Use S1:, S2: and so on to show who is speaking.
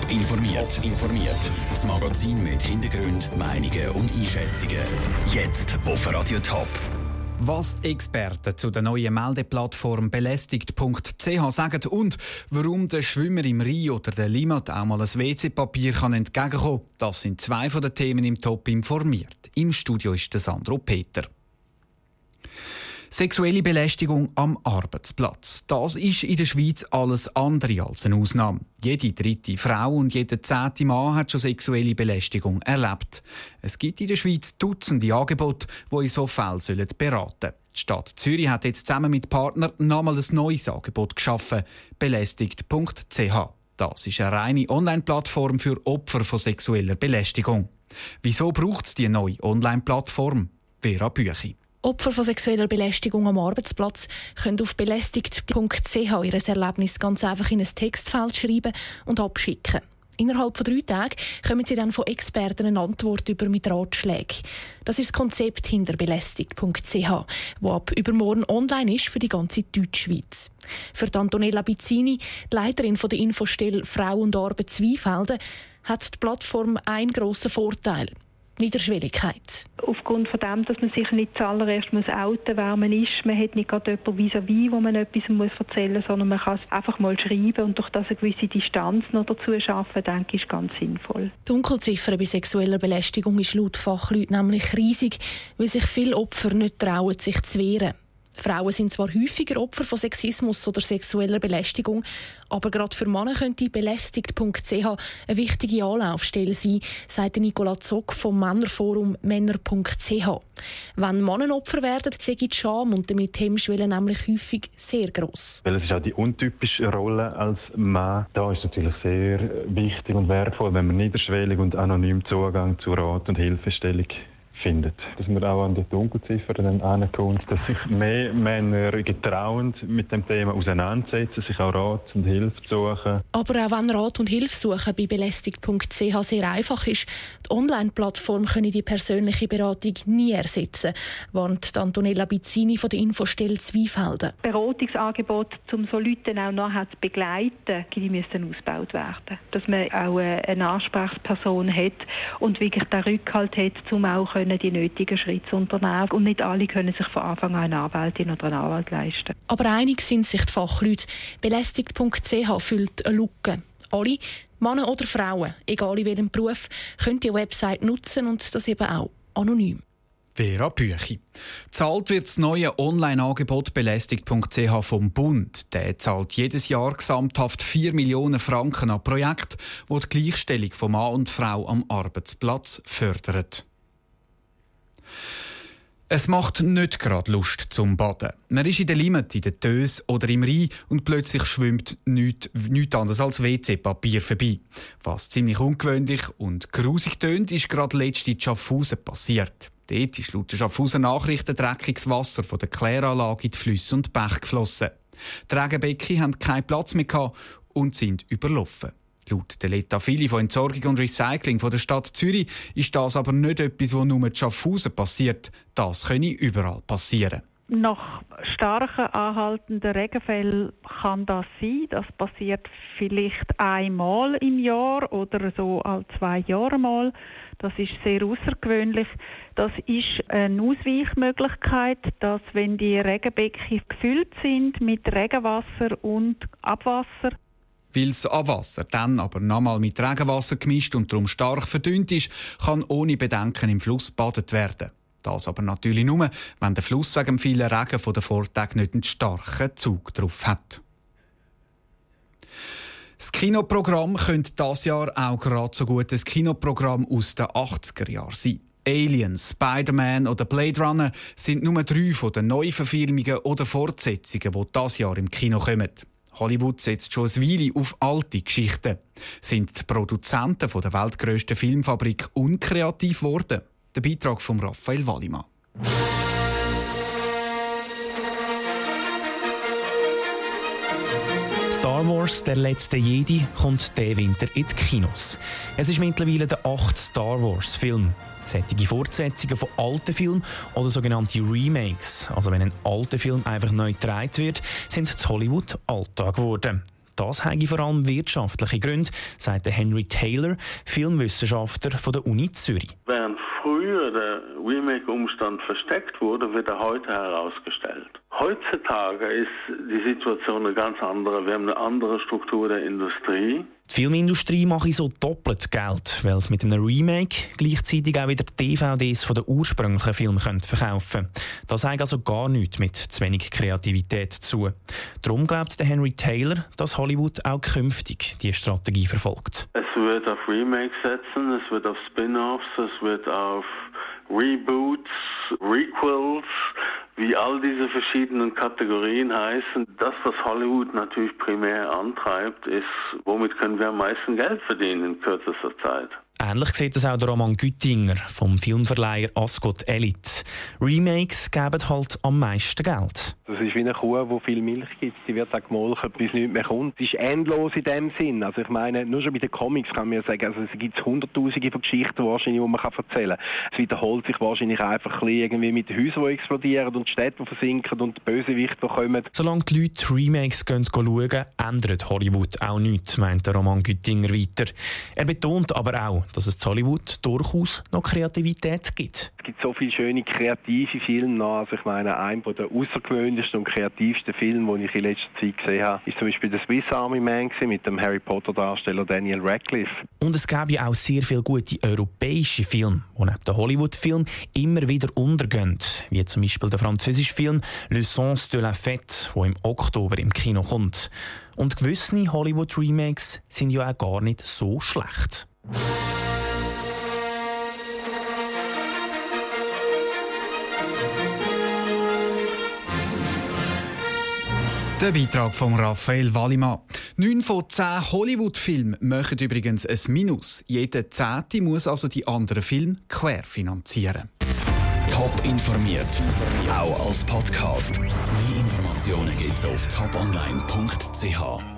S1: Top informiert. informiert. Das Magazin mit Hintergrund, Meinungen und Einschätzungen. Jetzt auf Radio Top.
S2: Was Experten zu der neuen Meldeplattform belästigt.ch sagen und warum der Schwimmer im Rhein oder der Limmat auch mal ein WC-Papier kann entgegenkommen, das sind zwei von den Themen im Top informiert. Im Studio ist der Sandro Peter. Sexuelle Belästigung am Arbeitsplatz. Das ist in der Schweiz alles andere als eine Ausnahme. Jede dritte Frau und jeder zehnte Mann hat schon sexuelle Belästigung erlebt. Es gibt in der Schweiz Dutzende Angebote, die in so Fällen beraten sollen. Die Stadt Zürich hat jetzt zusammen mit Partnern nochmal ein neues Angebot geschaffen. Belästigt.ch. Das ist eine reine Online-Plattform für Opfer von sexueller Belästigung. Wieso braucht es die neue Online-Plattform? Vera Büchi.
S3: Opfer von sexueller Belästigung am Arbeitsplatz können auf belästigt.ch ihr Erlebnis ganz einfach in ein Textfeld schreiben und abschicken. Innerhalb von drei Tagen kommen sie dann von Experten eine Antwort über mit Ratschlägen. Das ist das Konzept hinter belästigt.ch, wo ab übermorgen online ist für die ganze Deutschschweiz. Für Antonella Bizzini, die Leiterin der Infostelle Frau und Arbeit Zweifelden, hat die Plattform einen grossen Vorteil. Niederschwelligkeit.
S4: Aufgrund von dem, dass man sich nicht zuallererst muss outen wer man ist. Man hat nicht gerade jemanden vis-à-vis, wo man etwas muss erzählen muss, sondern man kann es einfach mal schreiben und durch das eine gewisse Distanz noch dazu schaffen, denke ich, ist ganz sinnvoll.
S3: Die Dunkelziffer bei sexueller Belästigung ist laut Fachleuten nämlich riesig, weil sich viele Opfer nicht trauen, sich zu wehren. Frauen sind zwar häufiger Opfer von Sexismus oder sexueller Belästigung, aber gerade für Männer könnte belästigt.ch eine wichtige Anlaufstelle sein, sagt Nicola Zock vom Männerforum Männer.ch. Wenn Männer Opfer werden, sehe die Scham und damit Hemmschwelle nämlich häufig sehr groß.
S5: Weil es ist auch die untypische Rolle als Mann. Da ist es natürlich sehr wichtig und wertvoll, wenn man niederschwellig und anonym Zugang zu Rat und Hilfestellung findet. Dass man auch an die Dunkelziffer dann ankommt, dass sich mehr Männer getrauen, mit dem Thema auseinandersetzen, sich auch Rat und Hilfe suchen.
S3: Aber auch wenn Rat und Hilfe suchen bei belästigt.ch sehr einfach ist, die Online-Plattform können die persönliche Beratung nie ersetzen, warnt Antonella Bizzini von der Infostelle Zweifelden.
S4: Beratungsangebote, um so Leute auch nachher zu begleiten, die müssen ausgebaut werden. Dass man auch eine Ansprechperson hat und wirklich den Rückhalt hat, um auch können die nötigen Schritte unternehmen. Und nicht alle können sich von Anfang an eine Anwältin oder einen Anwalt leisten.
S3: Aber einig sind sich die Fachleute. Belästigt.ch füllt eine Lücke. Alle, Männer oder Frauen, egal in welchem Beruf, können die Website nutzen und das eben auch anonym.
S2: Vera Büchi. Zahlt wird das neue Online-Angebot belästigt.ch vom Bund. Der zahlt jedes Jahr gesamthaft 4 Millionen Franken an Projekte, die die Gleichstellung von Mann und Frau am Arbeitsplatz fördert. Es macht nicht gerade Lust zum Baden. Man ist in der Limit, in der Tös oder im Rhein und plötzlich schwimmt nichts, nichts anderes als WC-Papier vorbei. Was ziemlich ungewöhnlich und grusig tönt, ist gerade letzte in Schaffhausen passiert. Dort ist laut der Schaffhausen Nachrichten dreckiges Wasser von der Kläranlage in die Flüsse und Bäche geflossen. Die Regenbecken haben keinen Platz mehr und sind überlaufen. Laut der Letafili von Entsorgung und Recycling von der Stadt Zürich ist das aber nicht etwas, was nur in Schaffhausen passiert. Das könne überall passieren.
S6: Nach starken anhaltenden Regenfällen kann das sein. Das passiert vielleicht einmal im Jahr oder so alle zwei Jahre mal. Das ist sehr außergewöhnlich. Das ist eine Ausweichmöglichkeit, dass wenn die Regenbecken gefüllt sind mit Regenwasser und Abwasser,
S2: das Abwasser dann aber nochmal mit Regenwasser gemischt und darum stark verdünnt ist, kann ohne Bedenken im Fluss badet werden. Das aber natürlich nur, wenn der Fluss wegen vielen Regen von der Vortag nicht einen starken Zug drauf hat. Das Kinoprogramm könnte das Jahr auch gerade so gut ein Kinoprogramm aus den 80er Jahren sein. Aliens, Spider-Man oder Blade Runner sind nur drei von den Neuverfilmungen oder Fortsetzungen, die das Jahr im Kino kommen. Hollywood setzt schon ein Weile auf alte Geschichten. Sind die Produzenten der weltgrößten Filmfabrik unkreativ geworden? Der Beitrag von Raphael Wallimann.
S7: Star Wars, der letzte Jedi, kommt diesen Winter in die Kinos. Es ist mittlerweile der achte Star Wars Film. Sättige Fortsetzungen von alten Filmen oder sogenannte Remakes, also wenn ein alter Film einfach neu gedreht wird, sind zu Hollywood Alltag geworden. Das habe vor allem wirtschaftliche Gründe, sagt Henry Taylor, Filmwissenschaftler von der Uni Zürich.
S8: Während früher der Remake-Umstand versteckt wurde, wird er heute herausgestellt. Heutzutage ist die Situation eine ganz andere. Wir haben eine andere Struktur der Industrie.
S7: Die Filmindustrie mache so doppelt Geld, weil sie mit einem Remake gleichzeitig auch wieder DVDs von den ursprünglichen Filmen verkaufen können. Das hat also gar nichts mit zu wenig Kreativität zu. Darum glaubt Henry Taylor, dass Hollywood auch künftig diese Strategie verfolgt.
S8: Es wird auf Remakes setzen, es wird auf Spin-offs, es wird auf Reboots, Requels, wie all diese verschiedenen Kategorien heißen. Das, was Hollywood natürlich primär antreibt, ist, womit können wir am meisten Geld verdienen in kürzester Zeit.
S7: Ähnlich sieht es auch der Roman Güttinger vom Filmverleiher Ascot Elite. Remakes geben halt am meisten Geld.
S9: Das ist wie eine Kuh, die viel Milch gibt. Sie wird auch gemolken, bis nichts mehr kommt. Es ist endlos in dem Sinn. Also ich meine, nur schon bei den Comics kann man ja sagen, also es gibt hunderttausende von Geschichten wahrscheinlich, die man kann erzählen kann. Es wiederholt sich wahrscheinlich einfach ein irgendwie mit den Häusern, die explodieren und Städte, die versinken und Bösewichte, die kommen.
S7: Solange die Leute Remakes gehen schauen, ändert Hollywood auch nichts, meint der Roman Güttinger weiter. Er betont aber auch, dass es in Hollywood durchaus noch Kreativität gibt.
S9: Es gibt so viele schöne kreative Filme noch. Also ich meine, einer der außergewöhnlichsten und kreativsten Filme, die ich in letzter Zeit gesehen habe, ist zum Beispiel der Swiss Army Man mit dem Harry Potter Darsteller Daniel Radcliffe.
S7: Und es gab ja auch sehr viele gute europäische Filme, die neben den Hollywood-Filmen immer wieder untergehen, wie zum Beispiel der französische Film Le Sens de la Fête, der im Oktober im Kino kommt. Und gewisse Hollywood-Remakes sind ja auch gar nicht so schlecht.
S2: Der Beitrag von Raphael Wallimann. Neun von zehn Hollywood-Filmen machen übrigens ein Minus. Jeder zehnte muss also die anderen Filme querfinanzieren.
S1: Top informiert, auch als Podcast. Mehr Informationen gibt's auf toponline.ch.